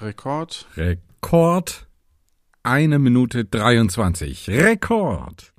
Rekord. Rekord. Eine Minute 23. Rekord.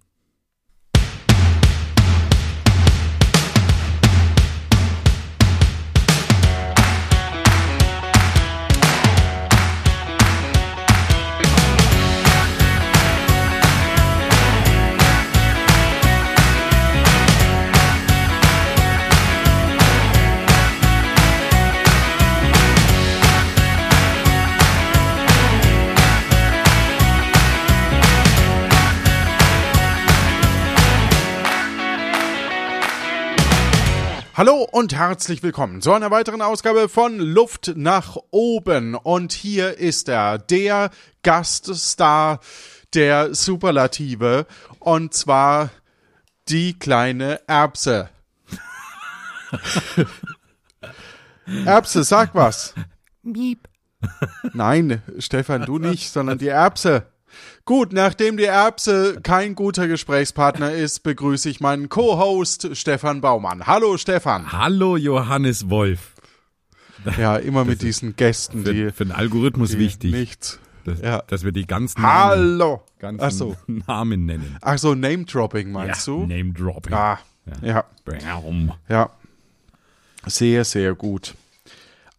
Hallo und herzlich willkommen zu einer weiteren Ausgabe von Luft nach oben. Und hier ist er, der Gaststar der Superlative. Und zwar die kleine Erbse. Erbse, sag was. Miep. Nein, Stefan, du nicht, sondern die Erbse. Gut, nachdem die Erbse kein guter Gesprächspartner ist, begrüße ich meinen Co-Host Stefan Baumann. Hallo Stefan. Hallo Johannes Wolf. Ja, immer mit diesen Gästen, Für, die, für den Algorithmus wichtig, nichts. dass, ja. dass wir die ganzen Namen, Hallo. ganzen Ach so. Namen nennen. Ach so, Name-Dropping meinst du? Name Dropping. Ah, ja, Bam. ja. Sehr, sehr gut.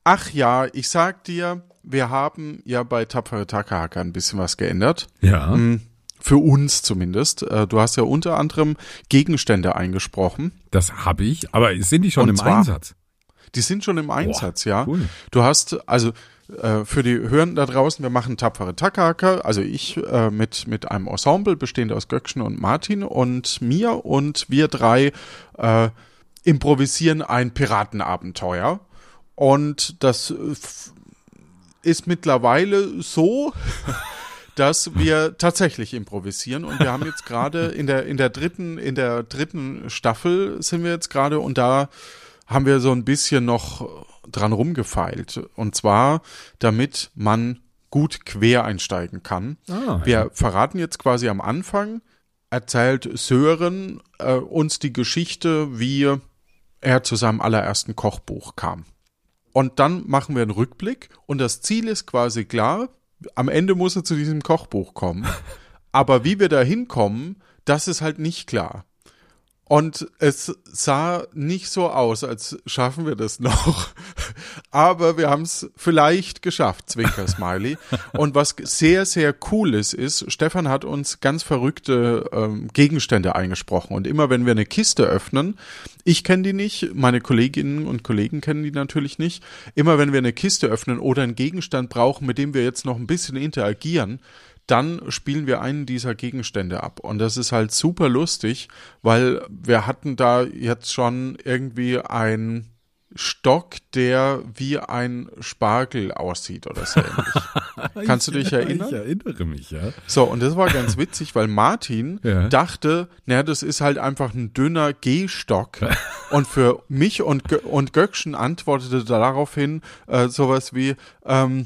Ach ja, ich sag dir, wir haben ja bei Tapfere Takahaka ein bisschen was geändert. Ja. Hm, Für uns zumindest. Äh, Du hast ja unter anderem Gegenstände eingesprochen. Das habe ich, aber sind die schon Und im Einsatz? Die sind schon im Einsatz, ja. cool. Du hast, also äh, für die Hörenden da draußen, wir machen tapfere Takahaka, also ich äh, mit, mit einem Ensemble bestehend aus Göckchen und Martin und mir und wir drei äh, improvisieren ein Piratenabenteuer. Und das äh, ist mittlerweile so, dass wir tatsächlich improvisieren und wir haben jetzt gerade in der in der dritten in der dritten Staffel sind wir jetzt gerade und da haben wir so ein bisschen noch dran rumgefeilt und zwar damit man gut quer einsteigen kann. Ah, Wir verraten jetzt quasi am Anfang erzählt Sören äh, uns die Geschichte, wie er zu seinem allerersten Kochbuch kam. Und dann machen wir einen Rückblick und das Ziel ist quasi klar, am Ende muss er zu diesem Kochbuch kommen. Aber wie wir da hinkommen, das ist halt nicht klar. Und es sah nicht so aus, als schaffen wir das noch. Aber wir haben es vielleicht geschafft, Zwinker Smiley. Und was sehr, sehr cool ist, ist, Stefan hat uns ganz verrückte ähm, Gegenstände eingesprochen. Und immer wenn wir eine Kiste öffnen, ich kenne die nicht, meine Kolleginnen und Kollegen kennen die natürlich nicht. Immer wenn wir eine Kiste öffnen oder einen Gegenstand brauchen, mit dem wir jetzt noch ein bisschen interagieren, dann spielen wir einen dieser Gegenstände ab. Und das ist halt super lustig, weil wir hatten da jetzt schon irgendwie ein Stock, der wie ein Spargel aussieht oder so ähnlich. Kannst du dich erinnern? Ich erinnere mich, ja. So, und das war ganz witzig, weil Martin Ja. dachte, naja, das ist halt einfach ein dünner Gehstock. und für mich und, und Göckchen antwortete daraufhin äh, sowas wie, ähm,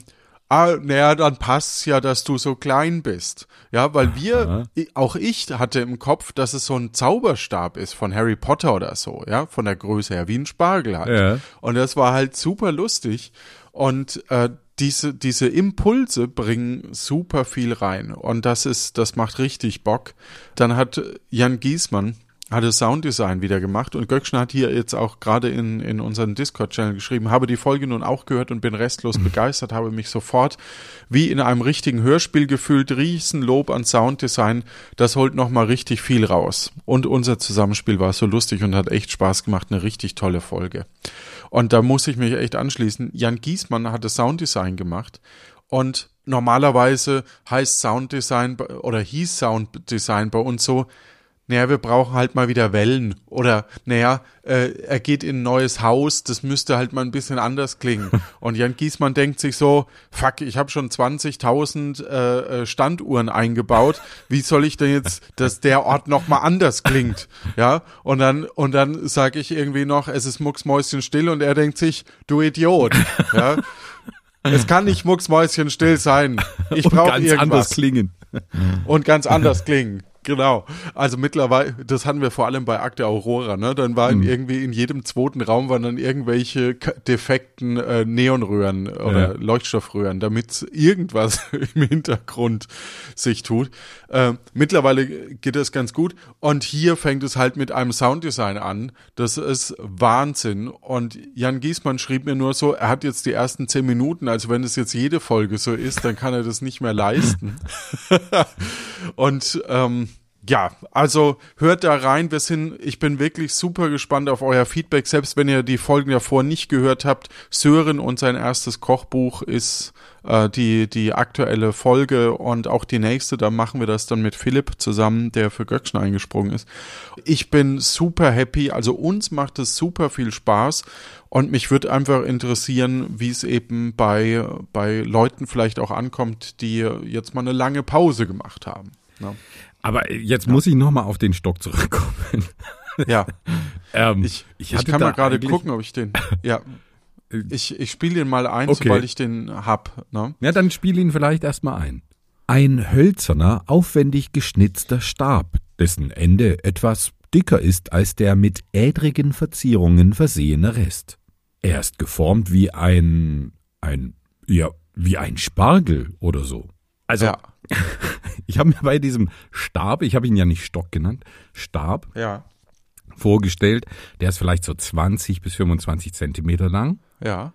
ah, naja, dann passt's ja, dass du so klein bist. Ja, weil wir, i- auch ich hatte im Kopf, dass es so ein Zauberstab ist von Harry Potter oder so, ja, von der Größe her, wie ein Spargel halt. Ja. Und das war halt super lustig. Und äh, diese, diese Impulse bringen super viel rein. Und das ist, das macht richtig Bock. Dann hat Jan Giesmann hat das Sounddesign wieder gemacht und Göckchen hat hier jetzt auch gerade in, in unseren Discord-Channel geschrieben, habe die Folge nun auch gehört und bin restlos begeistert, habe mich sofort wie in einem richtigen Hörspiel gefühlt, Riesenlob an Sounddesign, das holt nochmal richtig viel raus. Und unser Zusammenspiel war so lustig und hat echt Spaß gemacht, eine richtig tolle Folge. Und da muss ich mich echt anschließen. Jan Giesmann hat das Sounddesign gemacht und normalerweise heißt Sounddesign oder hieß Sounddesign bei uns so, naja, wir brauchen halt mal wieder Wellen oder naja, äh, er geht in ein neues Haus, das müsste halt mal ein bisschen anders klingen. Und Jan Giesmann denkt sich so, fuck, ich habe schon 20.000 äh, äh, Standuhren eingebaut, wie soll ich denn jetzt, dass der Ort noch mal anders klingt? Ja, und dann und dann sage ich irgendwie noch, es ist mucksmäuschen still und er denkt sich, du Idiot. Ja. Es kann nicht mucksmäuschen still sein. Ich Und brauche ganz irgendwas anders klingen. und ganz anders klingen. Genau. Also mittlerweile, das hatten wir vor allem bei Akte Aurora, ne? Dann waren Mhm. irgendwie in jedem zweiten Raum waren dann irgendwelche defekten äh, Neonröhren oder Ja. Leuchtstoffröhren, damit irgendwas im Hintergrund sich tut. Äh, mittlerweile geht das ganz gut. Und hier fängt es halt mit einem Sounddesign an. Das ist Wahnsinn. Und Jan Giesmann schrieb mir nur so, er hat jetzt die ersten zehn Minuten, also wenn es jetzt jede Folge so ist, dann kann er das nicht mehr leisten. Und ähm, ja, also hört da rein. Wir sind, ich bin wirklich super gespannt auf euer Feedback. Selbst wenn ihr die Folgen davor nicht gehört habt, Sören und sein erstes Kochbuch ist äh, die die aktuelle Folge und auch die nächste. Da machen wir das dann mit Philipp zusammen, der für Göckchen eingesprungen ist. Ich bin super happy. Also uns macht es super viel Spaß. Und mich würde einfach interessieren, wie es eben bei, bei Leuten vielleicht auch ankommt, die jetzt mal eine lange Pause gemacht haben. Ne? Aber jetzt muss ich nochmal auf den Stock zurückkommen. Ja, Ähm, ich, ich, hatte kann mal gerade gucken, ob ich den. Ja, ich, ich spiele den mal ein, Okay. sobald ich den hab. Ne? Ja, dann spiel ihn vielleicht erstmal ein. Ein hölzerner, aufwendig geschnitzter Stab, dessen Ende etwas dicker ist als der mit ädrigen Verzierungen versehene Rest. Er ist geformt wie ein, ein, ja, wie ein Spargel oder so. Also, Ja, ich habe mir bei diesem Stab, ich habe ihn ja nicht Stock genannt, Stab ja, vorgestellt, der ist vielleicht so 20 bis 25 Zentimeter lang. ja.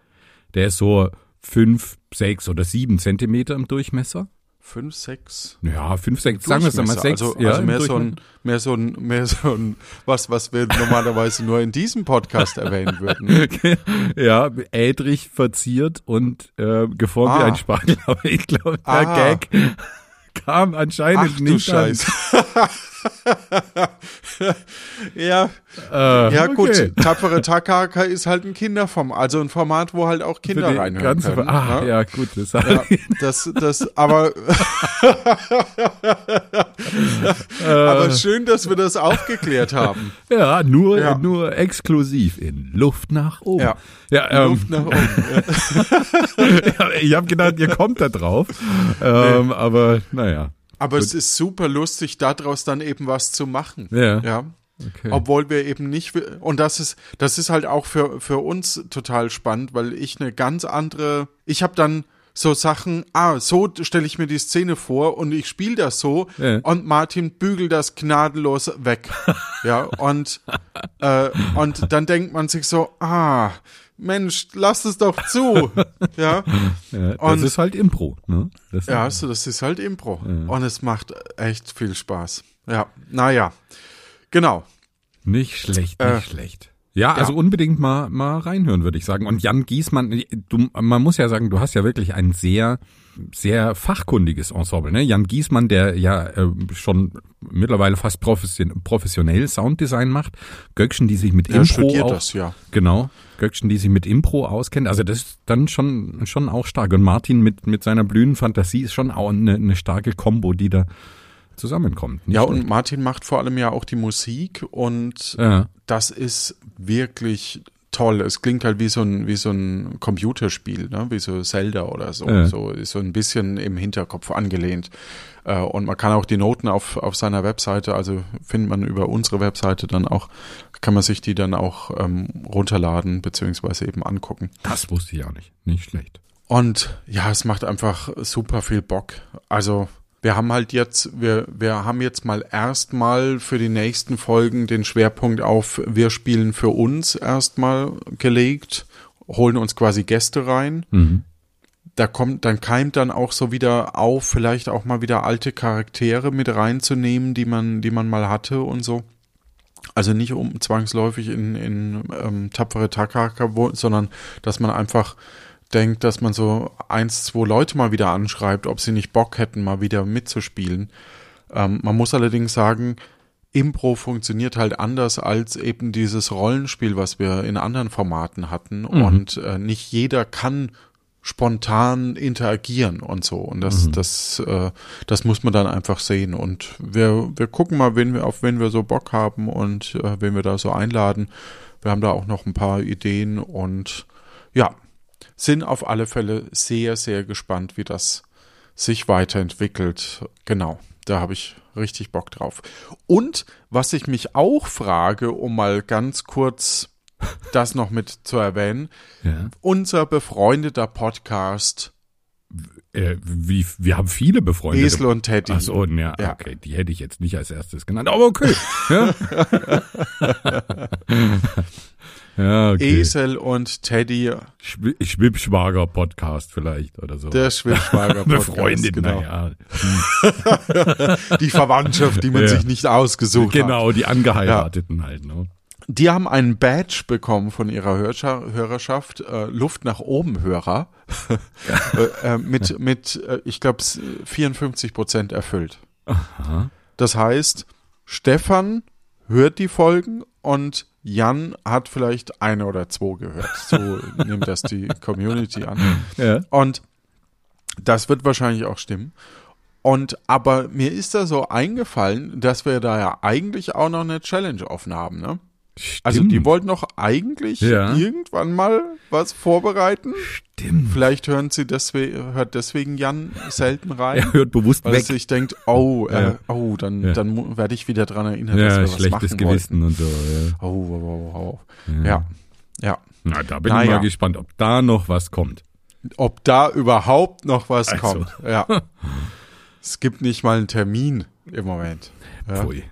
Der ist so 5, 6 oder 7 Zentimeter im Durchmesser. Fünf, sechs. Ja, 5, 6, sagen wir es mal. 6. Also, ja, also mehr, so ein, mehr so ein, mehr so ein, was, was wir normalerweise nur in diesem Podcast erwähnen würden. ja, ädrig verziert und äh, geformt wie Ah. ein Spargel. Aber ich glaube, der Aha. Gag kam anscheinend Ach du nicht an. Ja, Äh, ja okay. gut. Tapfere Takaka ist halt ein Kinderform, also ein Format, wo halt auch Kinder reinhören können. Ah, ne? ja, gut. Das Ja, das, das, aber, aber schön, dass wir das aufgeklärt haben. ja, nur, Ja. nur exklusiv in Luft nach oben. Ja. ja ähm, Luft nach oben. Ja. ich habe gedacht, ihr kommt da drauf. Ähm, Aber naja. Aber es ist super lustig, daraus dann eben was zu machen. Ja. Ja. Okay. Obwohl wir eben nicht, und das ist, das ist halt auch für, für uns total spannend, weil ich eine ganz andere, ich habe dann so Sachen, ah, so stelle ich mir die Szene vor und ich spiele das so Ja. und Martin bügelt das gnadenlos weg. ja, und, äh, und dann denkt man sich so, ah, Mensch, lass es doch zu. ja. ja, das und- ist halt Impro. Ne? Das Ja, also das ist halt Impro. Und es macht echt viel Spaß. Ja, naja. Genau. Nicht schlecht, nicht Äh, schlecht. Ja, also unbedingt mal, mal reinhören, würde ich sagen. Und Jan Giesmann, du, man muss ja sagen, du hast ja wirklich ein sehr, sehr fachkundiges Ensemble. Ne? Jan Giesmann, der ja äh, schon mittlerweile fast profession professionell Sounddesign macht. Göckchen, die sich mit Er Impro auch, das, ja. Genau. Göckchen, die sich mit Impro auskennt. Also das ist dann schon, schon auch stark. Und Martin mit, mit seiner blühenden Fantasie ist schon auch eine, eine starke Kombo, die da zusammenkommt. Ja, und Martin macht vor allem ja auch die Musik und ja. das ist wirklich toll. Es klingt halt wie so ein, wie so ein Computerspiel, ne? wie so Zelda oder so. Ja. So ist so ein bisschen im Hinterkopf angelehnt. Äh, Und man kann auch die Noten auf, auf seiner Webseite, also findet man über unsere Webseite dann auch, kann man sich die dann auch ähm, runterladen beziehungsweise eben angucken. Das wusste ich auch nicht. Nicht schlecht. Und ja, es macht einfach super viel Bock. Also wir haben halt jetzt, wir, wir haben jetzt mal erstmal für die nächsten Folgen den Schwerpunkt auf wir spielen für uns erstmal gelegt, holen uns quasi Gäste rein. Mhm. Da kommt, dann keimt dann auch so wieder auf, vielleicht auch mal wieder alte Charaktere mit reinzunehmen, die man, die man mal hatte und so. Also nicht um zwangsläufig in, in ähm, tapfere Takaka, sondern dass man einfach denkt, dass man so eins, zwei Leute mal wieder anschreibt, ob sie nicht Bock hätten, mal wieder mitzuspielen. Ähm, man muss allerdings sagen, Impro funktioniert halt anders als eben dieses Rollenspiel, was wir in anderen Formaten hatten. Und äh, nicht jeder kann spontan interagieren und so. Und das, das, äh, das muss man dann einfach sehen. Und wir, wir gucken mal, wen wir, auf wen wir so Bock haben und äh, wen wir da so einladen. Wir haben da auch noch ein paar Ideen und ja, sind auf alle Fälle sehr, sehr gespannt, wie das sich weiterentwickelt. Genau. da habe ich richtig Bock drauf. Und was ich mich auch frage, um mal ganz kurz das noch mit zu erwähnen, Ja. unser befreundeter Podcast Äh, wie, wir haben viele befreundete. Esel und Teddy. Ach so, ja, Ja. okay, die hätte ich jetzt nicht als erstes genannt, aber okay. Ja, ja okay. Esel und Teddy, Schwi- Schwibschwager-Podcast vielleicht oder so. der Schwibschwager Podcast. Befreundet, genau. naja. Die Verwandtschaft, die man Ja. sich nicht ausgesucht hat. Genau, die Angeheirateten halt. Ne? Die haben einen Badge bekommen von ihrer Hörerschaft, äh, Luft nach oben Hörer, äh, äh, mit, mit äh, ich glaube, 54 Prozent erfüllt. Aha. Das heißt, Stefan hört die Folgen und Jan hat vielleicht eine oder zwei gehört. So nimmt das die Community an. Ja. Und das wird wahrscheinlich auch stimmen. Und aber mir ist da so eingefallen, dass wir da ja eigentlich auch noch eine Challenge offen haben, ne? Also die Stimmt. wollten doch eigentlich Ja. irgendwann mal was vorbereiten. Stimmt. Vielleicht hören sie deswegen, hört deswegen Jan selten rein. Er hört bewusst Weil weg. sich denkt, oh, äh, Ja. oh, dann, Ja. dann werde ich wieder dran erinnern, dass Ja, wir was schlechtes machen Gewissen wollten. und so. Ja. Oh, oh, oh, oh. Ja, ja. Na, da bin ich Naja. mal gespannt, ob da noch was kommt. Ob da überhaupt noch was Also. kommt. Ja. es gibt nicht mal einen Termin im Moment. Ja. Pfui.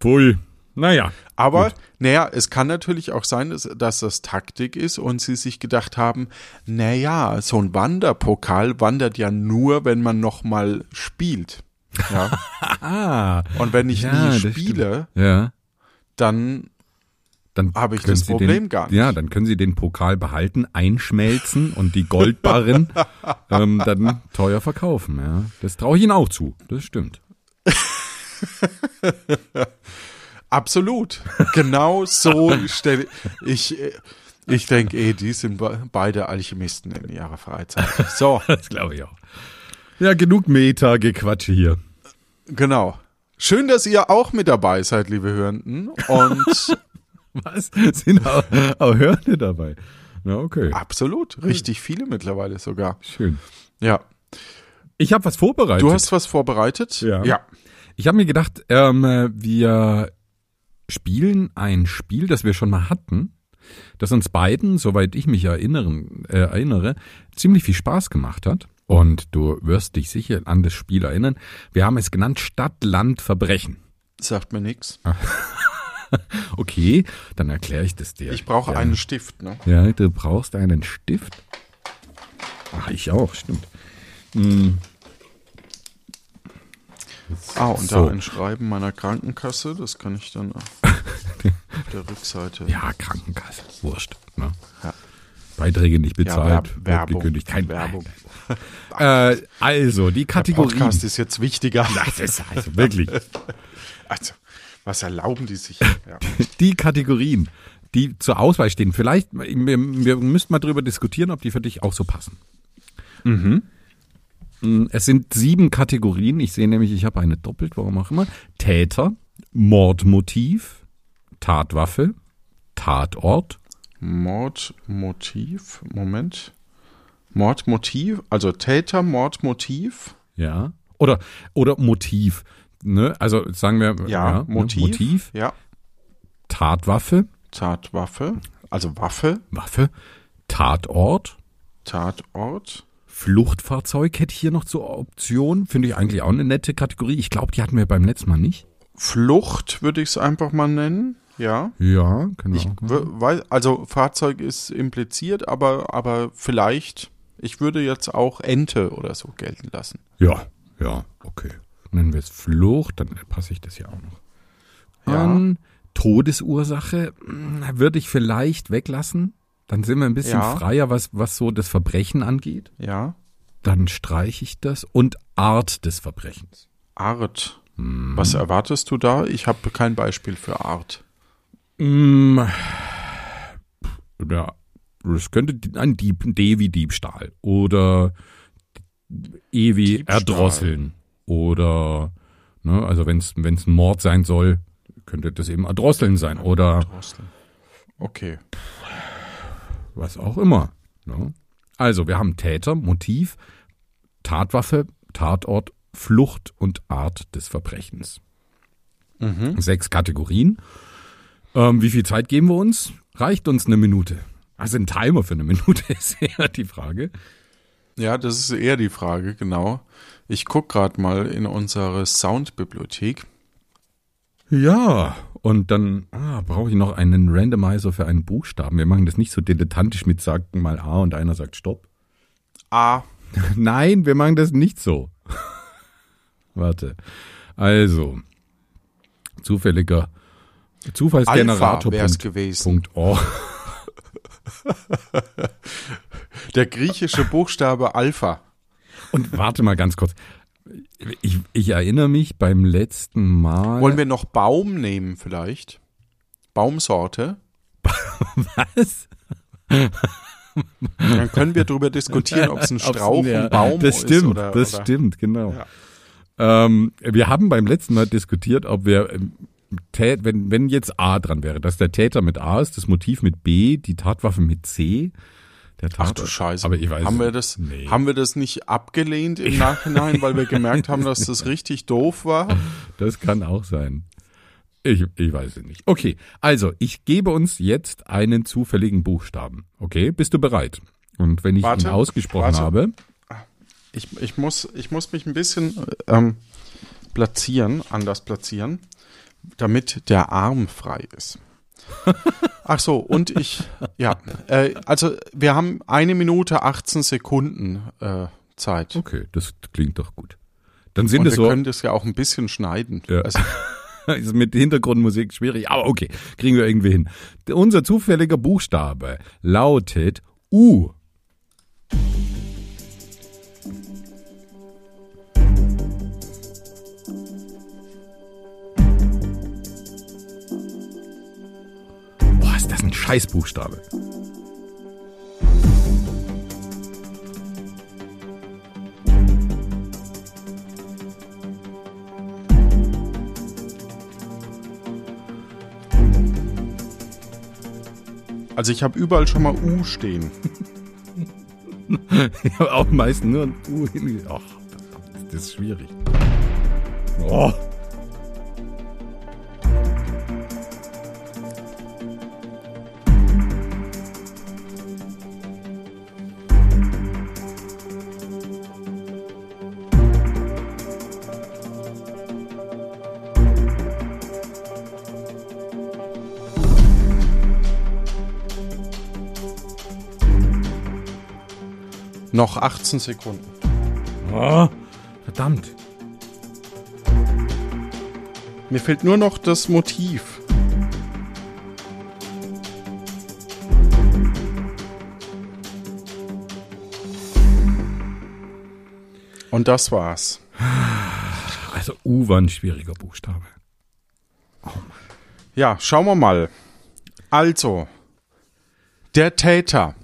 Pfui. Naja. Aber, naja, es kann natürlich auch sein, dass, dass das Taktik ist und sie sich gedacht haben, naja, so ein Wanderpokal wandert ja nur, wenn man nochmal spielt. Ja. Ah. Und wenn ich Ja, nie spiele, Ja. dann Dann Habe ich das Problem den, gar nicht. Ja, dann können Sie den Pokal behalten, einschmelzen und die Goldbarren ähm, dann teuer verkaufen. Ja, das traue ich Ihnen auch zu. Das stimmt. Absolut. Genau so stelle ich. Ich denke eh, die sind be- beide Alchemisten in ihrer Freizeit. So, Das glaube ich auch. Ja, genug Meta-Gequatsche hier. genau. Schön, dass ihr auch mit dabei seid, liebe Hörenden. Und Was? Sind auch, auch Hörner dabei? Na, okay. absolut, richtig viele mittlerweile sogar. Schön. Ja. Ich habe was vorbereitet. Du hast was vorbereitet? Ja. Ja. Ich habe mir gedacht, ähm, äh, wir spielen ein Spiel, das wir schon mal hatten, das uns beiden, soweit ich mich erinnern, äh, erinnere, ziemlich viel Spaß gemacht hat. Und du wirst dich sicher an das Spiel erinnern. Wir haben es genannt Stadt, Land, Verbrechen. Sagt mir nichts. Okay, dann erkläre ich das dir. Ich brauche ja. einen Stift, ne? Ja, du brauchst einen Stift. Ach, ich auch, stimmt. Hm, Ah, und So. da ein Schreiben meiner Krankenkasse, das kann ich dann auf der Rückseite. ja, Krankenkasse, wurscht. Ne? Ja. Beiträge nicht Ja, bezahlt, wird Werbung. gekündigt, kein Werbung. Äh, also, die Der Kategorien. Podcast ist jetzt wichtiger. Das ist also wirklich. Also, was erlauben die sich? Ja. Die Kategorien, die zur Auswahl stehen. Vielleicht, wir, wir müssten mal drüber diskutieren, ob die für dich auch so passen. Mhm. Es sind sieben Kategorien. Ich sehe nämlich, ich habe eine doppelt, warum auch immer. Täter, Mordmotiv, Tatwaffe, Tatort, Mordmotiv, Moment. Mordmotiv, also Täter, Mordmotiv. ja. Oder, oder Motiv. Ne? Also sagen wir Ja, ne? Motiv. Motiv, Ja. Tatwaffe, Tatwaffe, also Waffe, Waffe, Tatort, Tatort. Fluchtfahrzeug hätte ich hier noch zur Option. Finde ich eigentlich auch eine nette Kategorie. Ich glaube, die hatten wir beim letzten Mal nicht. Flucht würde ich es einfach mal nennen. Ja. Ja, wir Ich weil, also Fahrzeug ist impliziert, aber, aber vielleicht, ich würde jetzt auch Ente oder so gelten lassen. Ja, ja, okay. Nennen wir es Flucht, dann passe ich das ja auch noch. Ja. An Todesursache mh, würde ich vielleicht weglassen. Dann sind wir ein bisschen Ja. freier, was, was so das Verbrechen angeht. Ja. Dann streiche ich das. Und Art des Verbrechens. Art. Hm. Was erwartest du da? Ich habe kein Beispiel für Art. Mm, ja, das könnte ein Dieb, D wie Diebstahl oder E wie Diebstahl. erdrosseln oder, ne, also wenn es ein Mord sein soll, könnte das eben erdrosseln sein oder Drosseln. Okay. Was auch immer. Ne? Also wir haben Täter, Motiv, Tatwaffe, Tatort Flucht und Art des Verbrechens. Sechs Kategorien. Ähm, wie viel Zeit geben wir uns? Reicht uns eine Minute? Also ein Timer für eine Minute ist eher die Frage. Ja, das ist eher die Frage, genau. Ich guck gerade mal in unsere Soundbibliothek. Ja, und dann ah, brauche ich noch einen Randomizer für einen Buchstaben. Wir machen das nicht so dilettantisch mit sagen mal A und einer sagt Stopp. A. Nein, wir machen das nicht so. Warte. Also, zufälliger Zufallsgenerator. Alpha wär's gewesen. Punkt org. Der griechische Buchstabe Alpha. Und warte mal ganz kurz. Ich, ich erinnere mich beim letzten Mal. Wollen wir noch Baum nehmen vielleicht? Baumsorte? was? Dann können wir darüber diskutieren, ob es ein Strauch, ja, ein Baum das stimmt, ist oder, das oder stimmt, genau. Ja. Ähm, wir haben beim letzten Mal diskutiert, ob wir, ähm, Tät, wenn, wenn jetzt A dran wäre, dass der Täter mit A ist, das Motiv mit B, die Tatwaffe mit C. Der Ach Tatort, du Scheiße. Aber ich weiß haben wir das, Nee. haben wir das nicht abgelehnt im Nachhinein, weil wir gemerkt haben, dass das richtig doof war? Das kann auch sein. Ich, ich weiß es nicht. Okay, also ich gebe uns jetzt einen zufälligen Buchstaben. Okay, bist du bereit? Und wenn ich Warte, ihn ausgesprochen warte. habe, Ich, ich, muss, ich muss mich ein bisschen ähm, platzieren, anders platzieren, damit der Arm frei ist. Ach so, und ich, ja, äh, also wir haben eine Minute 18 Sekunden äh, Zeit. okay, das klingt doch gut. Dann sind Und wir es so, können das ja auch ein bisschen schneiden. Ja. Also, ist mit Hintergrundmusik schwierig, aber okay, kriegen wir irgendwie hin. Unser zufälliger Buchstabe lautet U. Scheißbuchstabe. also ich habe überall schon mal U stehen. Ich habe auch meist nur ein U hin. Ach, das ist schwierig. Oh. Noch 18 Sekunden. Oh, verdammt. Mir fehlt nur noch das Motiv. Und das war's. Also U war ein schwieriger Buchstabe. Ja, schauen wir mal. Also, der Täter.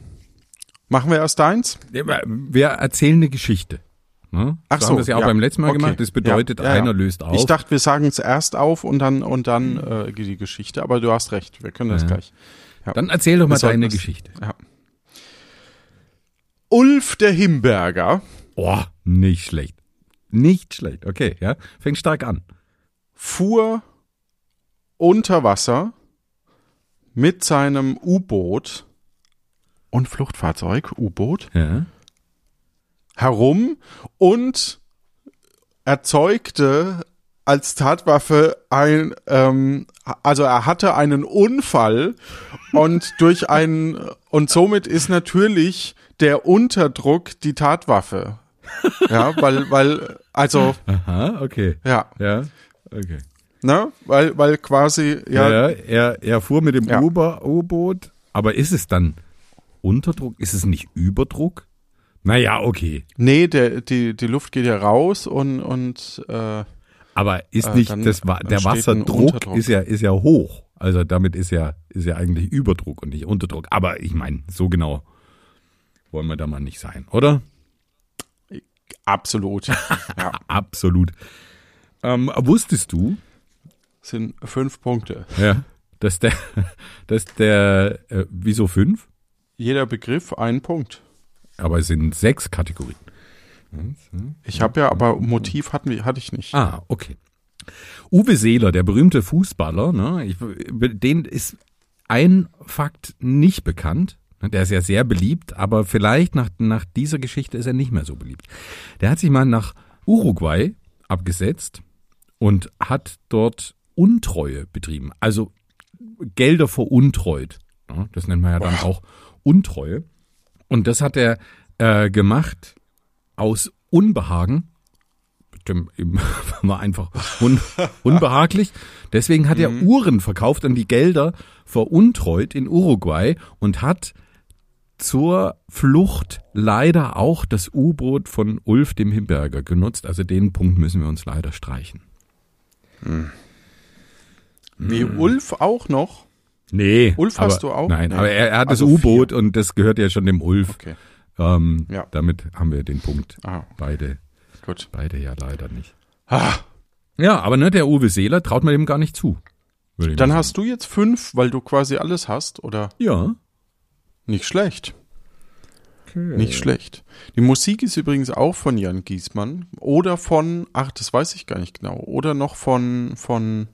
Machen wir erst eins? Wir erzählen eine Geschichte. Ne? Ach so haben wir es ja auch ja. beim letzten Mal Okay. gemacht. Das bedeutet, Ja, ja, einer löst auf. Ich dachte, wir sagen es erst auf und dann und dann äh, die Geschichte. Aber du hast recht. Wir können das gleich. Dann erzähl doch mal Wir deine Geschichte. Ja. Ulf der Himberger Oh, nicht schlecht. Nicht schlecht. Okay, ja. Fängt stark an. fuhr unter Wasser mit seinem U-Boot und Fluchtfahrzeug, U-Boot, Ja. herum und erzeugte als Tatwaffe ein, ähm, also er hatte einen Unfall und durch einen, und somit ist natürlich der Unterdruck die Tatwaffe. Ja, weil, weil, also, Aha, okay. ja, Ja. Okay. ne, weil, weil quasi, Ja, ja, er, er fuhr mit dem Ja. U-Boot. Aber ist es dann Unterdruck? Ist es nicht Überdruck? Naja, okay. nee, der, die, die Luft geht ja raus und, und, äh, Aber ist Äh, nicht dann- das der Wasserdruck ist ja ist ja hoch. Also damit ist ja ist ja eigentlich Überdruck und nicht Unterdruck. Aber ich meine, so genau wollen wir da mal nicht sein, oder? absolut, ja, Absolut. Ähm, wusstest du, sind fünf Punkte. ja, dass der, dass der, äh, wieso fünf? Jeder Begriff ein Punkt. Aber es sind sechs Kategorien. Ich habe ja, aber Motiv hatten wir, hatte ich nicht. Ah, okay. Uwe Seeler, der berühmte Fußballer, ne, ich, den ist ein Fakt nicht bekannt. Der ist ja sehr beliebt, aber vielleicht nach, nach dieser Geschichte ist er nicht mehr so beliebt. Der hat sich mal nach Uruguay abgesetzt und hat dort Untreue betrieben. Also Gelder veruntreut. Ja, das nennt man ja dann auch Untreue. Und das hat er äh, gemacht aus Unbehagen. Dem, ihm war einfach un, unbehaglich. Deswegen hat er Uhren verkauft und die Gelder veruntreut in Uruguay und hat zur Flucht leider auch das U-Boot von Ulf dem Himberger genutzt. Also den Punkt müssen wir uns leider streichen. Wie Ulf auch noch? Nee. Ulf aber, hast du auch? Nein, Nee. aber er, er hat Also das U-Boot und das gehört ja schon dem Ulf. Okay. Ähm, Ja. Damit haben wir den Punkt. Ah, Beide, gut. beide ja leider nicht. Ah, Ja, aber ne, der Uwe Seeler traut man dem gar nicht zu. dann hast du jetzt fünf, weil du quasi alles hast, oder? Ja. Nicht schlecht. Nicht schlecht. Die Musik ist übrigens auch von Jan Giesmann oder von, ach, das weiß ich gar nicht genau, oder noch von, von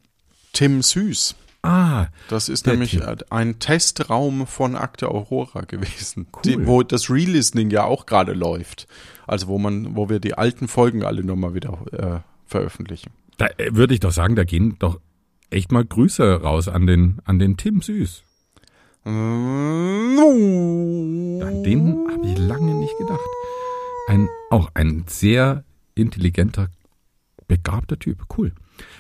Tim Süß. Ah, Das ist nämlich äh, ein Testraum von Akte Aurora gewesen, die, wo das Relistening ja auch gerade läuft. Also wo man, wo wir die alten Folgen alle nochmal wieder äh, veröffentlichen. da äh, würde ich doch sagen, da gehen doch echt mal Grüße raus an den, an den Tim Süß. An den habe ich lange nicht gedacht. Ein, auch ein sehr intelligenter, begabter Typ. Cool.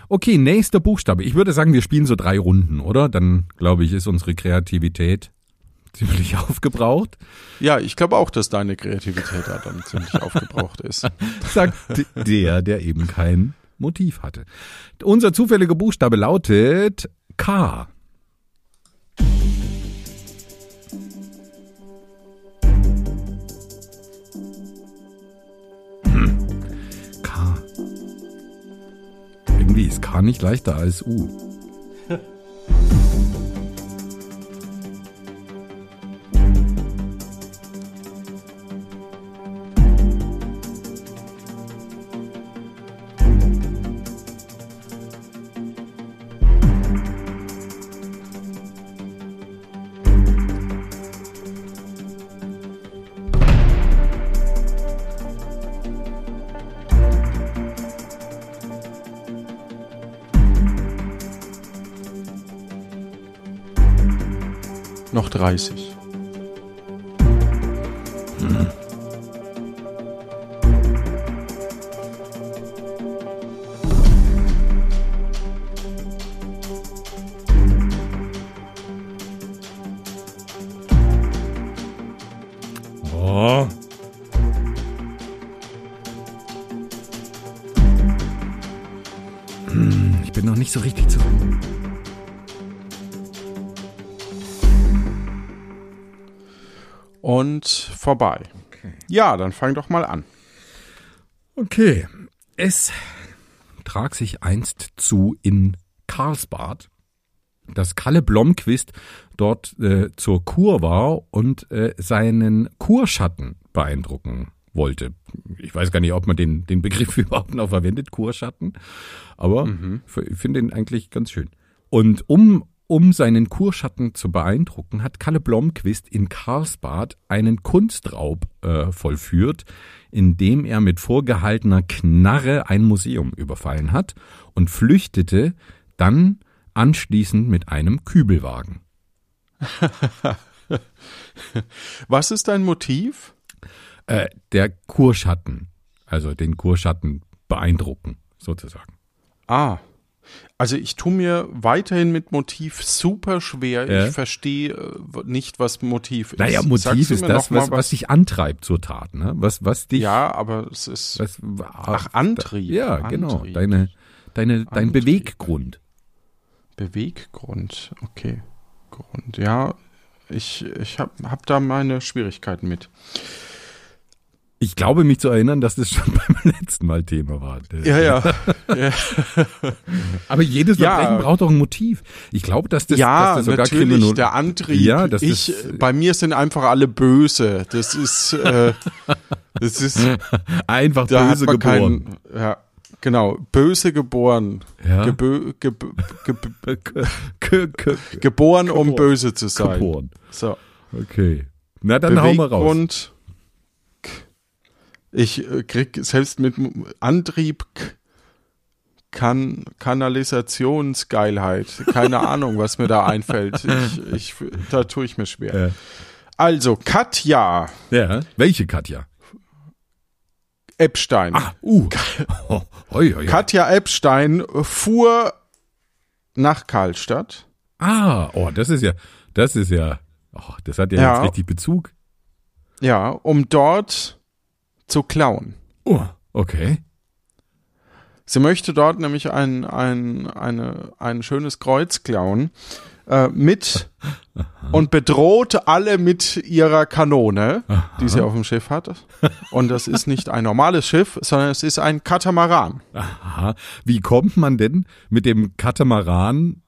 Okay, nächster Buchstabe. Ich würde sagen, wir spielen so drei Runden, oder? Dann, glaube ich, ist unsere Kreativität ziemlich aufgebraucht. Ja, ich glaube auch, dass deine Kreativität da dann ziemlich aufgebraucht ist. Sagt der, der eben kein Motiv hatte. Unser zufälliger Buchstabe lautet K. Ist K nicht leichter als U. Noch 30. Oh. Hm, Ich bin noch nicht so richtig zu. Und vorbei. Ja, dann fang doch mal an. Okay. Es trag sich einst zu in Karlsbad, dass Kalle Blomqvist dort äh, zur Kur war und äh, seinen Kurschatten beeindrucken wollte. Ich weiß gar nicht, ob man den, den Begriff überhaupt noch verwendet, Kurschatten, aber ich finde ihn eigentlich ganz schön. Und um, um seinen Kurschatten zu beeindrucken, hat Kalle Blomqvist in Karlsbad einen Kunstraub äh, vollführt, indem er mit vorgehaltener Knarre ein Museum überfallen hat und flüchtete dann anschließend mit einem Kübelwagen. Was ist dein Motiv? Äh, der Kurschatten, also den Kurschatten beeindrucken, sozusagen. Ah. Also ich tue mir weiterhin mit Motiv super schwer. Ja. Ich verstehe äh, nicht, was Motiv ist. Naja, Motiv ist das, mal was, was dich antreibt zur Tat, ne? Was, was dich. Ja, aber es ist. Was, Ach, Antrieb. Ja, genau. Antrieb. Deine, deine, dein Antrieb. Beweggrund. Beweggrund. Okay. Grund. Ja, ich, ich habe hab da meine Schwierigkeiten mit. Ich glaube, mich zu erinnern, dass das schon beim letzten Mal Thema war. Ja, ja. ja. Aber jedes Ja. Verbrechen braucht doch ein Motiv. Ich glaube, dass das, ja, dass das sogar natürlich, Kriminal der Antrieb. Ja, das ich, ist- bei mir sind einfach alle böse. Das ist, äh, Es ist Einfach da böse geboren. keinen, ja, genau, böse geboren. Ja. Gebö, geb, geb, geboren, um böse zu sein. geboren. So. Okay. Na, dann hau mal raus. Ich äh, krieg selbst mit Antrieb kan Kanalisationsgeilheit. Keine Ahnung, was mir da einfällt. Ich, ich, da tue ich mir schwer. Ja. Also, Katja Ja. Welche Katja? Epstein. Ah, uh. Oh, hoi, hoi. Katja Epstein fuhr nach Karlstadt. Ah, oh, das ist ja, das ist ja, oh, das hat ja, Ja. jetzt richtig Bezug. Ja, um dort zu klauen. Oh, okay. Sie möchte dort nämlich ein, ein, eine, ein schönes Kreuz klauen äh, mit und bedroht alle mit ihrer Kanone, die sie auf dem Schiff hat. Und das ist nicht ein normales Schiff, sondern es ist ein Katamaran. Aha. Wie kommt man denn mit dem Katamaran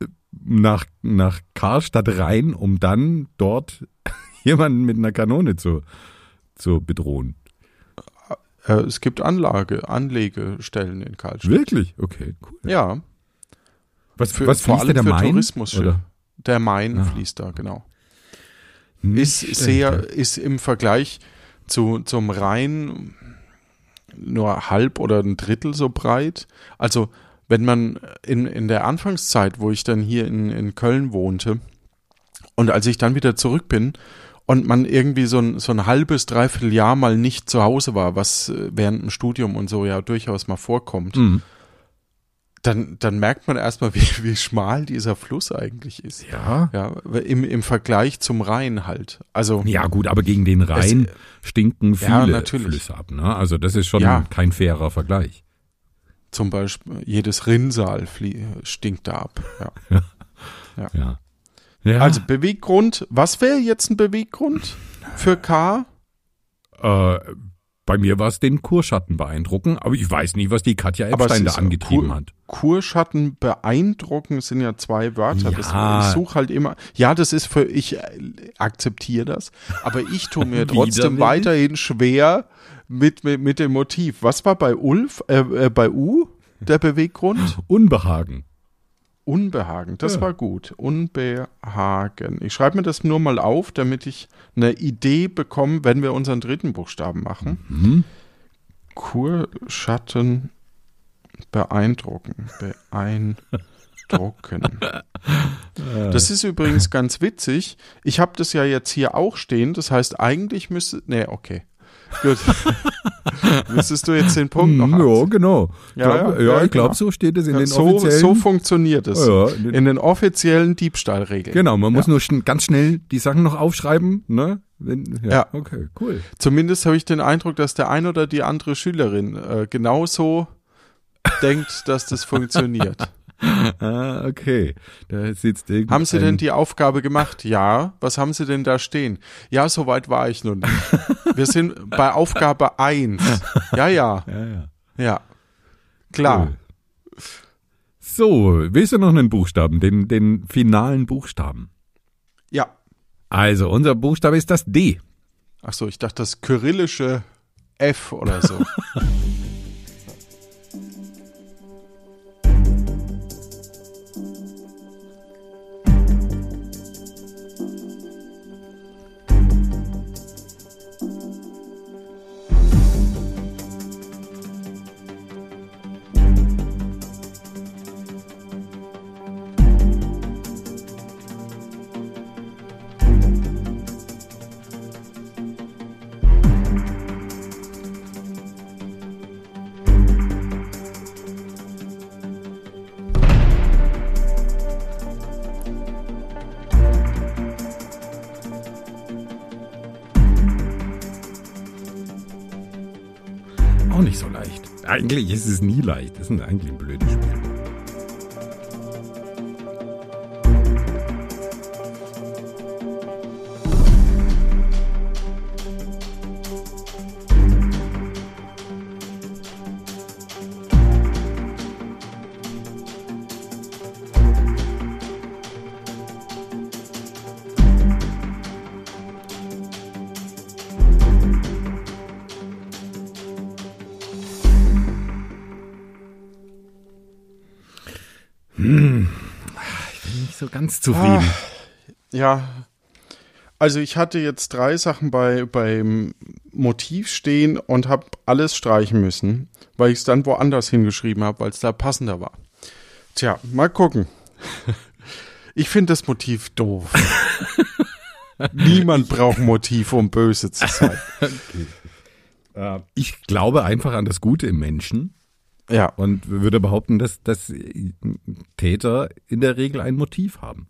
äh, nach, nach Karlstadt rein, um dann dort jemanden mit einer Kanone zu, zu bedrohen? Äh, es gibt Anlage, Anlegestellen in Karlstadt. Wirklich? Okay, cool. Ja, Was, für, was vor fließt allem da, der für Main? Oder? Der Main Ah. fließt da, genau. Nicht ist sehr, ist im Vergleich zu, zum Rhein nur halb oder ein Drittel so breit. Also, wenn man in, in der Anfangszeit, wo ich dann hier in, in Köln wohnte, und als ich dann wieder zurück bin und man irgendwie so ein, so ein halbes, dreiviertel Jahr mal nicht zu Hause war, was äh, während dem Studium und so ja durchaus mal vorkommt, Mhm. dann, dann merkt man erstmal, wie, wie schmal dieser Fluss eigentlich ist. Ja. Ja, im, im Vergleich zum Rhein halt. Also, Ja, gut, aber gegen den Rhein stinken Ja, viele natürlich. Flüsse ab. Ne? Also das ist schon Ja. kein fairer Vergleich. Zum Beispiel jedes Rinnsal stinkt da ab. Ja. Ja. ja. Also Beweggrund, was wäre jetzt ein Beweggrund für K? Äh, bei mir war es den Kurschatten beeindrucken, aber ich weiß nicht, was die Katja Epstein da angetrieben Kur- hat. Kurschatten beeindrucken sind ja zwei Wörter. Das, Ja. ich suche halt immer. Ja, das ist für ich äh, akzeptiere das, aber ich tue mir trotzdem weiterhin schwer mit, mit mit dem Motiv. Was war bei Ulf äh, äh, bei U der Beweggrund? Unbehagen. Unbehagen, das Ja. war gut. Unbehagen. Ich schreibe mir das nur mal auf, damit ich eine Idee bekomme, wenn wir unseren dritten Buchstaben machen. Mhm. Kurschatten beeindrucken. Beeindrucken. Das ist übrigens ganz witzig. Ich habe das ja jetzt hier auch stehen. Das heißt, eigentlich müsste. Nee, okay. Gut. Müsstest du jetzt den Punkt noch haben. ja, genau. Ja, glaub, ja, ja, ich glaube, genau. so steht es in Ja, den so, offiziellen. so funktioniert es. Ja, ja. In den offiziellen Diebstahlregeln. genau, man muss nur schn ganz schnell die Sachen noch aufschreiben, ne? Wenn, ja, okay, cool. Zumindest habe ich den Eindruck, dass der ein oder die andere Schülerin äh, genauso denkt, dass das funktioniert. Ah, okay. Da sitzt Haben Sie denn die Aufgabe gemacht? Ja. Was haben Sie denn da stehen? Ja, so weit war ich nicht. Wir sind bei Aufgabe 1. Ja, ja, Ja, ja. ja. Klar. Cool. So, willst du noch einen Buchstaben, den, den finalen Buchstaben? Ja. Also, unser Buchstabe ist das D. Ach so, ich dachte das kyrillische F oder so. Eigentlich ist es nie leicht. Das ist eigentlich ein blödes Spiel. Ja, also ich hatte jetzt drei Sachen bei beim Motiv stehen und habe alles streichen müssen, weil ich es dann woanders hingeschrieben habe, weil es da passender war. Tja, mal gucken. Ich finde das Motiv doof. Niemand braucht ein Motiv, um böse zu sein. Äh, Ich glaube einfach an das Gute im Menschen Ja, und würde behaupten, dass, dass Täter in der Regel ein Motiv haben.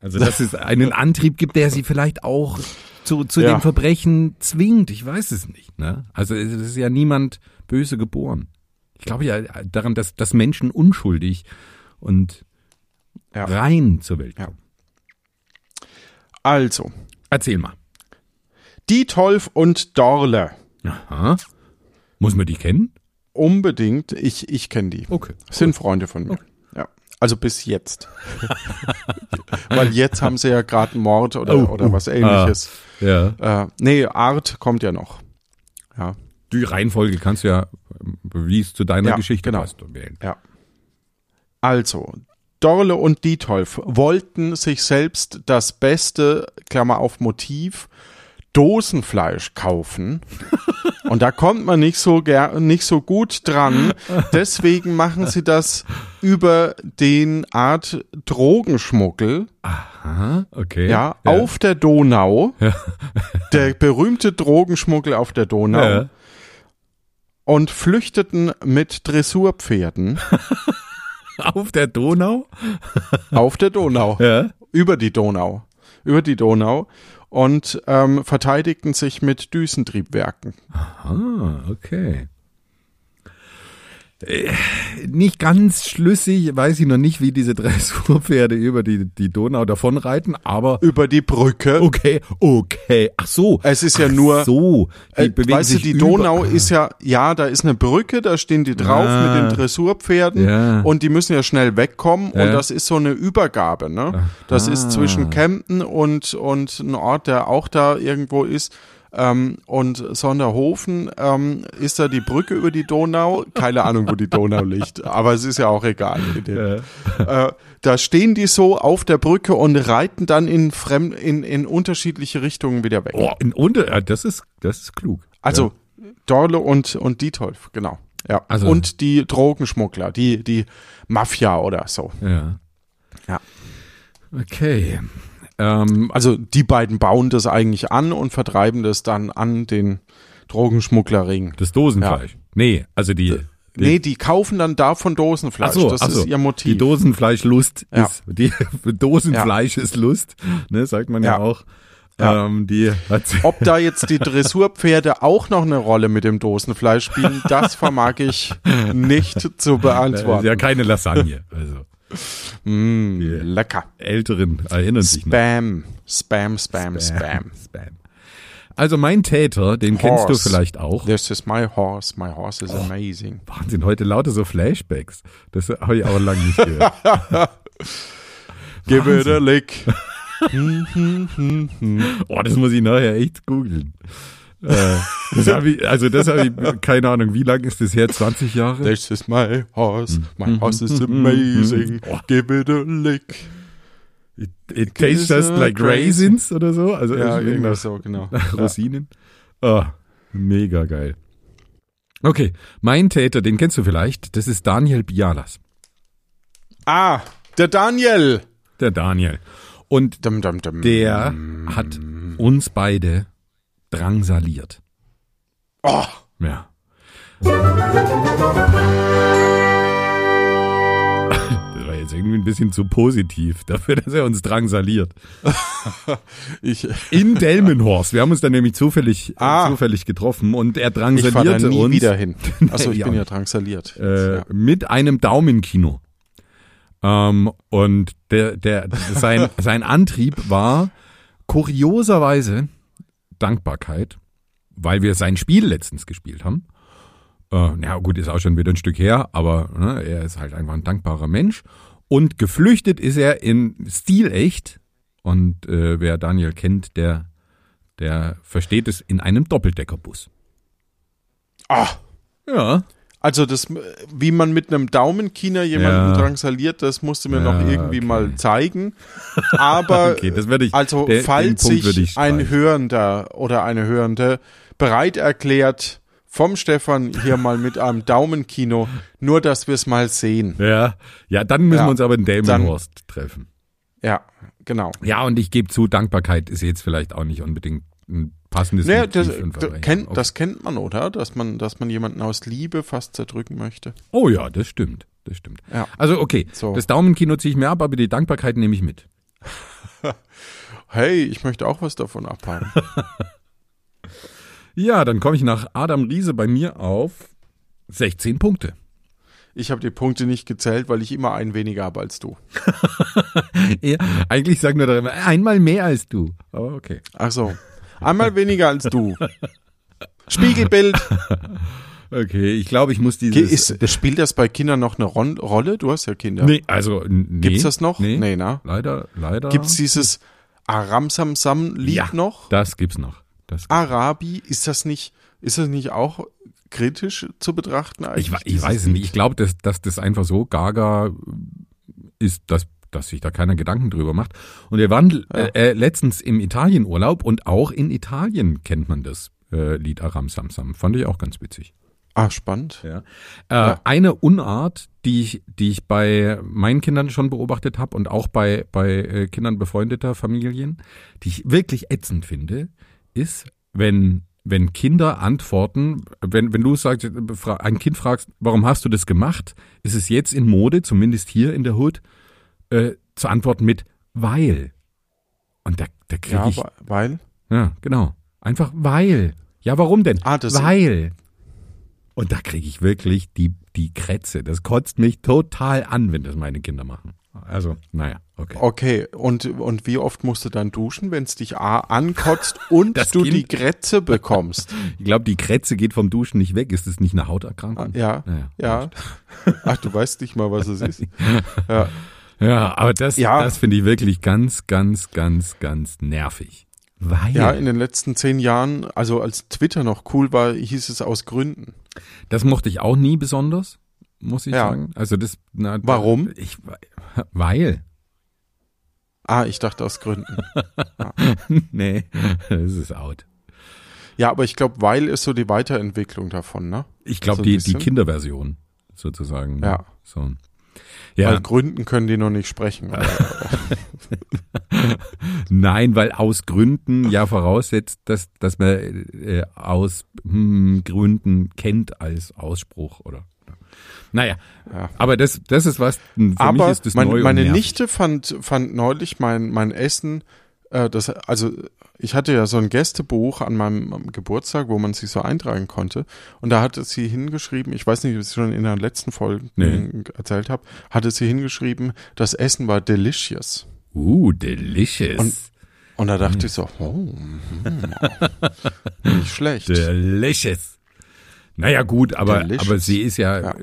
Also dass es einen Antrieb gibt, der sie vielleicht auch zu, zu Ja. dem Verbrechen zwingt. Ich weiß es nicht. Ne? Also es ist ja niemand böse geboren. Ich glaube ja daran, dass, dass Menschen unschuldig und Ja. rein zur Welt Ja. kommen. also Erzähl mal. Dietolf und Dorle. Aha. Muss man die kennen? Unbedingt. Ich, ich kenne die. Okay. Sind Freunde von mir. Ja. Also bis jetzt. Weil jetzt haben sie ja gerade einen Mord oder, Oh, oder oh. was ähnliches. Ja. Äh, nee, Art kommt ja noch. Ja, Die Reihenfolge kannst du ja, wie es zu deiner Ja, Geschichte genau. passt, wählen. ja. Also, Dorle und Dietolf wollten sich selbst das beste, Klammer auf Motiv, Dosenfleisch kaufen. Und da kommt man nicht so ger nicht so gut dran. Deswegen machen sie das über den Art Drogenschmuggel. Aha, okay. Ja, auf der Donau. Der berühmte Drogenschmuggel auf der Donau. Ja. Und flüchteten mit Dressurpferden Auf der Donau? auf der Donau. Ja. Über die Donau. Über die Donau. Und ähm, verteidigten sich mit Düsentriebwerken. Ah, okay. Äh, Nicht ganz schlüssig, weiß ich noch nicht, wie diese Dressurpferde über die, die Donau davonreiten, aber Über die Brücke. okay, okay. Ach so. Es ist ja Ach nur- so. Die Äh, weißt du, die über- Donau ist ja, ja, da ist eine Brücke, da stehen die drauf Ah. mit den Dressurpferden Ja. und die müssen ja schnell wegkommen Ja. und das ist so eine Übergabe, ne? Das Aha. ist zwischen Kempten und, und ein Ort, der auch da irgendwo ist. Ähm, und Sonderhofen ähm, ist da die Brücke über die Donau. Keine Ahnung, wo die Donau liegt, aber es ist ja auch egal. Äh, da stehen die so auf der Brücke und reiten dann in, fremd, in, in unterschiedliche Richtungen wieder weg. Oh, in unter, ja, das ist, das ist klug. Also Dorle und, und Dietolf, genau. Ja. Also- und die Drogenschmuggler, die, die Mafia oder so. Ja. Ja. Okay. Ähm, Also die beiden bauen das eigentlich an und vertreiben das dann an den Drogenschmugglerring. das Dosenfleisch. Nee, also die. die Nee, die kaufen dann davon Dosenfleisch. Ach so, das ach so. ist ihr Motiv. Die Dosenfleischlust Ja. ist, die Dosenfleisch ist Lust, ne, sagt man ja, Ja. auch. Ja. Ähm, die Ob da jetzt die Dressurpferde auch noch eine Rolle mit dem Dosenfleisch spielen, das vermag ich nicht zu das ist beantworten. ja keine Lasagne. Also Mm, Yeah. Lecker. Älteren erinnern sich noch. Spam, Spam, Spam, Spam. Spam. Also mein Täter, den kennst du Horse. vielleicht auch. This is my horse. My horse Oh. is amazing. Wahnsinn, heute lauter so Flashbacks. Das habe ich auch lange nicht gehört. Give it a lick. Oh, das muss ich nachher echt googeln. Äh, das ich, also das habe ich, keine Ahnung, wie lang ist das her? 20 Jahre? This is my horse. Mhm. My horse is amazing. Give it a lick. It, it tastes just like raisins oder so. Also Ja, irgendwas so, genau. nach Rosinen. Oh, mega geil. Okay, mein Täter, den kennst du vielleicht, das ist Daniel Bialas. Ah, der Daniel. Der Daniel. Und Dum, dum, dum. der hat uns beide drangsaliert. Oh, Ja. Das war jetzt irgendwie ein bisschen zu positiv dafür, dass er uns drangsaliert. ich, In Delmenhorst. Wir haben uns dann nämlich zufällig, Ah. zufällig getroffen und er ich fahre da drangsalierte nie uns wieder hin. Achso, ich Ja. bin ja drangsaliert. äh, ja. mit einem Daumenkino. Ähm, und der, der, sein, sein Antrieb war kurioserweise Dankbarkeit, weil wir sein Spiel letztens gespielt haben. Äh, ja, gut, ist auch schon wieder ein Stück her, aber ne, er ist halt einfach ein dankbarer Mensch. Und geflüchtet ist er in stilecht. Und äh, wer Daniel kennt, der, der versteht es in einem Doppeldeckerbus. Ah, Ja. Also das, wie man mit einem Daumenkiener jemanden Ja. drangsaliert, das musst du mir noch Ja, irgendwie okay. mal zeigen. Aber Okay, ich- also der- falls sich ich ein. Hörender oder eine Hörende bereit erklärt, vom Stefan hier mal mit einem Daumenkino, nur dass wir es mal sehen. Ja, ja, dann müssen Ja, wir uns aber in Delmenhorst treffen. Ja, genau. Ja, und ich gebe zu, Dankbarkeit ist jetzt vielleicht auch nicht unbedingt ein passendes Naja, das, das, kennt, Okay. das kennt man, oder? Dass man, dass man jemanden aus Liebe fast zerdrücken möchte. Oh ja, das stimmt. Das stimmt. Ja. Also okay, So. das Daumenkino ziehe ich mir ab, aber die Dankbarkeit nehme ich mit. Hey, ich möchte auch was davon abhaben. Ja, dann komme ich nach Adam Riese bei mir auf 16 Punkte. Ich habe die Punkte nicht gezählt, weil ich immer einen weniger habe als du. Ja, eigentlich sagen wir doch immer, einmal mehr als du. Aber okay. Ach so. Einmal weniger als du. Spiegelbild. Okay, ich glaube, ich muss dieses... Ist, spielt das bei Kindern noch eine Ron Rolle? Du hast ja Kinder. nee, also, nee. Gibt's das noch? Nee, Nee, ne? Leider, leider. Gibt's dieses Aramsamsam-Lied ja, noch? das gibt's noch. Das Arabi, ist das nicht, ist das nicht auch kritisch zu betrachten eigentlich? Ich, ich weiß es nicht. Ich glaube, dass, dass das einfach so gaga ist, dass, dass sich da keiner Gedanken drüber macht. Und wir waren Ja. äh, äh, letztens im Italienurlaub und auch in Italien kennt man das äh, Lied Aram Samsam. Fand ich auch ganz witzig. Ah, spannend. Ja. Äh, Eine Unart, die ich, die ich bei meinen Kindern schon beobachtet habe und auch bei, bei äh, Kindern befreundeter Familien, die ich wirklich ätzend finde, ist, wenn, wenn Kinder antworten, wenn, wenn du sagst, fra- ein Kind fragst, warum hast du das gemacht, ist es jetzt in Mode, zumindest hier in der Hood, äh, zu antworten mit weil. Und da, da kriege Ja, ich, weil? ja, genau. Einfach weil. Ja, warum denn? Ah, das- weil. Und da kriege ich wirklich die, die Krätze. Das kotzt mich total an, wenn das meine Kinder machen. Also, naja, okay. Okay, und, und wie oft musst du dann duschen, wenn es dich A ankotzt und du Kind- die Grätze bekommst? Ich glaube, die Krätze geht vom Duschen nicht weg. Ist das nicht eine Hauterkrankung? Ja, Naja, ja. Ach, du weißt nicht mal, was es ist. Ja. Ja, aber das, Ja. das finde ich wirklich ganz, ganz, ganz, ganz nervig. Weil, ja, in den letzten zehn Jahren, also als Twitter noch cool war, hieß es aus Gründen. das mochte ich auch nie besonders, muss ich Ja. sagen. Also das, na, Warum? Ich, weil. Ah, ich dachte aus Gründen. nee, das ist out. Ja, aber ich glaube, weil ist so die Weiterentwicklung davon, ne? Ich glaube, So die, die. Kinderversion sozusagen. Ja. So. Ja, Weil Gründen können die noch nicht sprechen. Nein, weil aus Gründen ja voraussetzt, dass, dass man äh, aus hm, Gründen kennt als Ausspruch oder. Naja, Ja. aber das, das ist was, für mich Aber ist das mein, neu meine. Nichte fand, fand neulich mein, mein Essen, äh, das, also ich hatte ja so ein Gästebuch an meinem Geburtstag, wo man sich so eintragen konnte. Und da hatte sie hingeschrieben, ich weiß nicht, ob ich es schon in der letzten Folge Nee. erzählt habe, hatte sie hingeschrieben, das Essen war delicious. Uh, delicious. Und- Und da dachte ich so, oh, hm, nicht schlecht. delicious. Naja, gut, aber, Delicious. aber sie ist ja, Ja.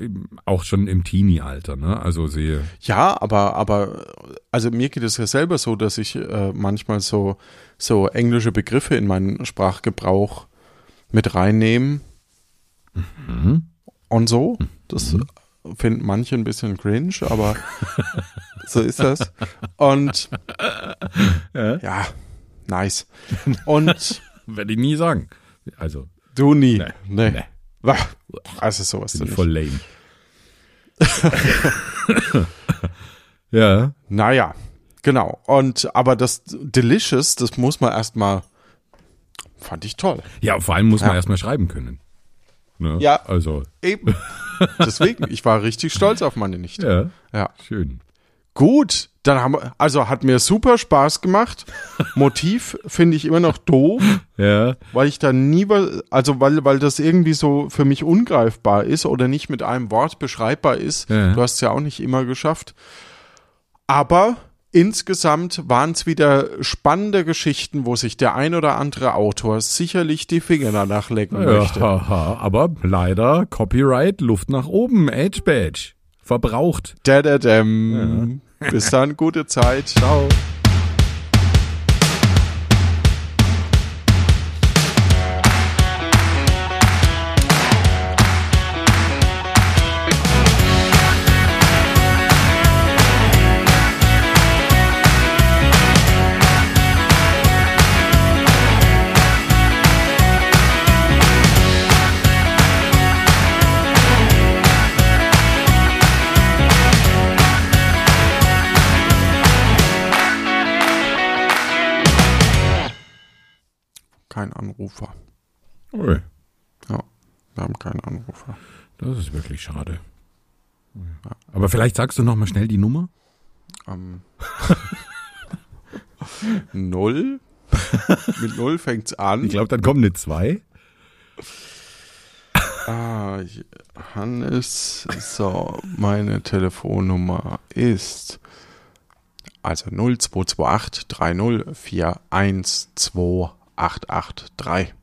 auch schon im Teenie-Alter, ne? Also sie, Ja, aber, aber, also mir geht es ja selber so, dass ich äh, manchmal so, so englische Begriffe in meinen Sprachgebrauch mit reinnehme mhm. und so. Das finden manche ein bisschen cringe, aber so ist das. Und Ja. ja, nice. Und werde ich nie sagen. Also, du nie. Nee. Nee. Nee. Wah, Also sowas bin voll lame. ja. Naja, genau. Und aber das Delicious, das muss man erstmal, fand ich toll. Ja, vor allem muss man Ja. erstmal schreiben können. Ne? Ja. Also, Eben. Deswegen, ich war richtig stolz auf meine Nichte. ja, Ja. schön. Gut, dann haben wir, also hat mir super Spaß gemacht. Motiv finde ich immer noch doof, Ja. weil ich da nie, was- also weil, weil das irgendwie so für mich ungreifbar ist oder nicht mit einem Wort beschreibbar ist. Ja. Du hast es ja auch nicht immer geschafft. Aber insgesamt waren es wieder spannende Geschichten, wo sich der ein oder andere Autor sicherlich die Finger danach lecken möchte. Ja, haha, aber leider Copyright, Luft nach oben, Edge Badge. Verbraucht. Da, da, dam. Bis dann, gute Zeit. Ciao. Keinen Anrufer. Ui, Ja, wir haben keinen Anrufer. das ist wirklich schade. Aber vielleicht sagst du noch mal schnell die Nummer? Ähm, null? Mit null fängt's an. Ich glaube, dann kommen eine zwei. Ah, Hannes, so, meine Telefonnummer ist also 0228 30 41 2883.